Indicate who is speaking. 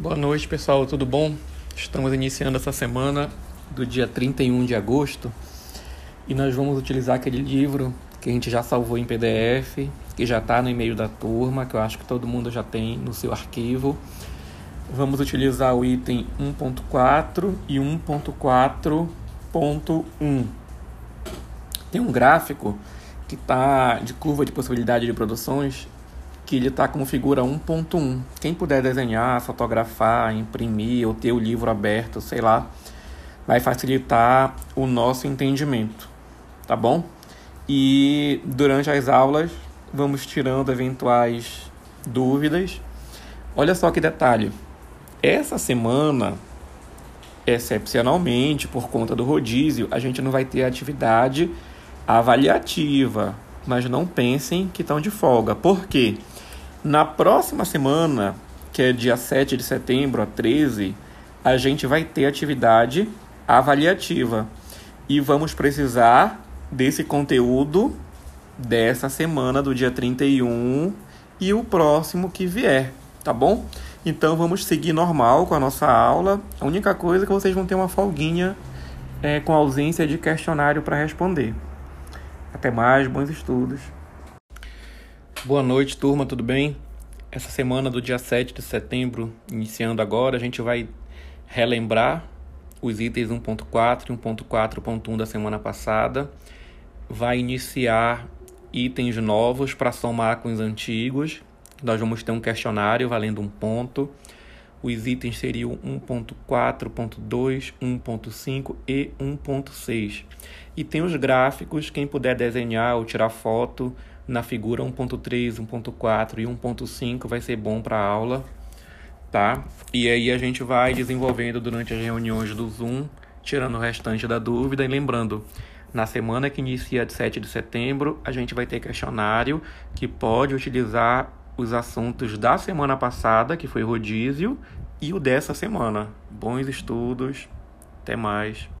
Speaker 1: Boa noite, pessoal, tudo bom? Estamos iniciando essa semana do dia 31 de agosto e nós vamos utilizar aquele livro que a gente já salvou em PDF, que já está no e-mail da turma, que eu acho que todo mundo já tem no seu arquivo. Vamos utilizar o item 1.4 e 1.4.1. Tem um gráfico que está de curva de possibilidade de produções que ele está com figura 1.1. Quem puder desenhar, fotografar, imprimir ou ter o livro aberto, sei lá, vai facilitar o nosso entendimento, tá bom? E durante as aulas vamos tirando eventuais dúvidas. Olha só que detalhe. Essa semana, excepcionalmente, por conta do rodízio, a gente não vai ter atividade avaliativa. Mas não pensem que estão de folga. Por quê? Na próxima semana, que é dia 7 de setembro a 13, a gente vai ter atividade avaliativa. E vamos precisar desse conteúdo dessa semana, do dia 31 e o próximo que vier, tá bom? Então vamos seguir normal com a nossa aula. A única coisa é que vocês vão ter uma folguinha é, com ausência de questionário para responder. Até mais, bons estudos. Boa noite, turma, tudo bem? Essa semana do dia 7 de setembro, iniciando agora, a gente vai relembrar os itens 1.4 e 1.4.1 da semana passada. Vai iniciar itens novos para somar com os antigos. Nós vamos ter um questionário valendo um ponto. Os itens seriam 1.4.2, 1.5 e 1.6. E tem os gráficos, quem puder desenhar ou tirar foto na figura 1.3, 1.4 e 1.5 vai ser bom para a aula, tá? E aí a gente vai desenvolvendo durante as reuniões do Zoom, tirando o restante da dúvida e lembrando, na semana que inicia de 7 de setembro, a gente vai ter questionário que pode utilizar os assuntos da semana passada, que foi rodízio, e o dessa semana. Bons estudos, até mais.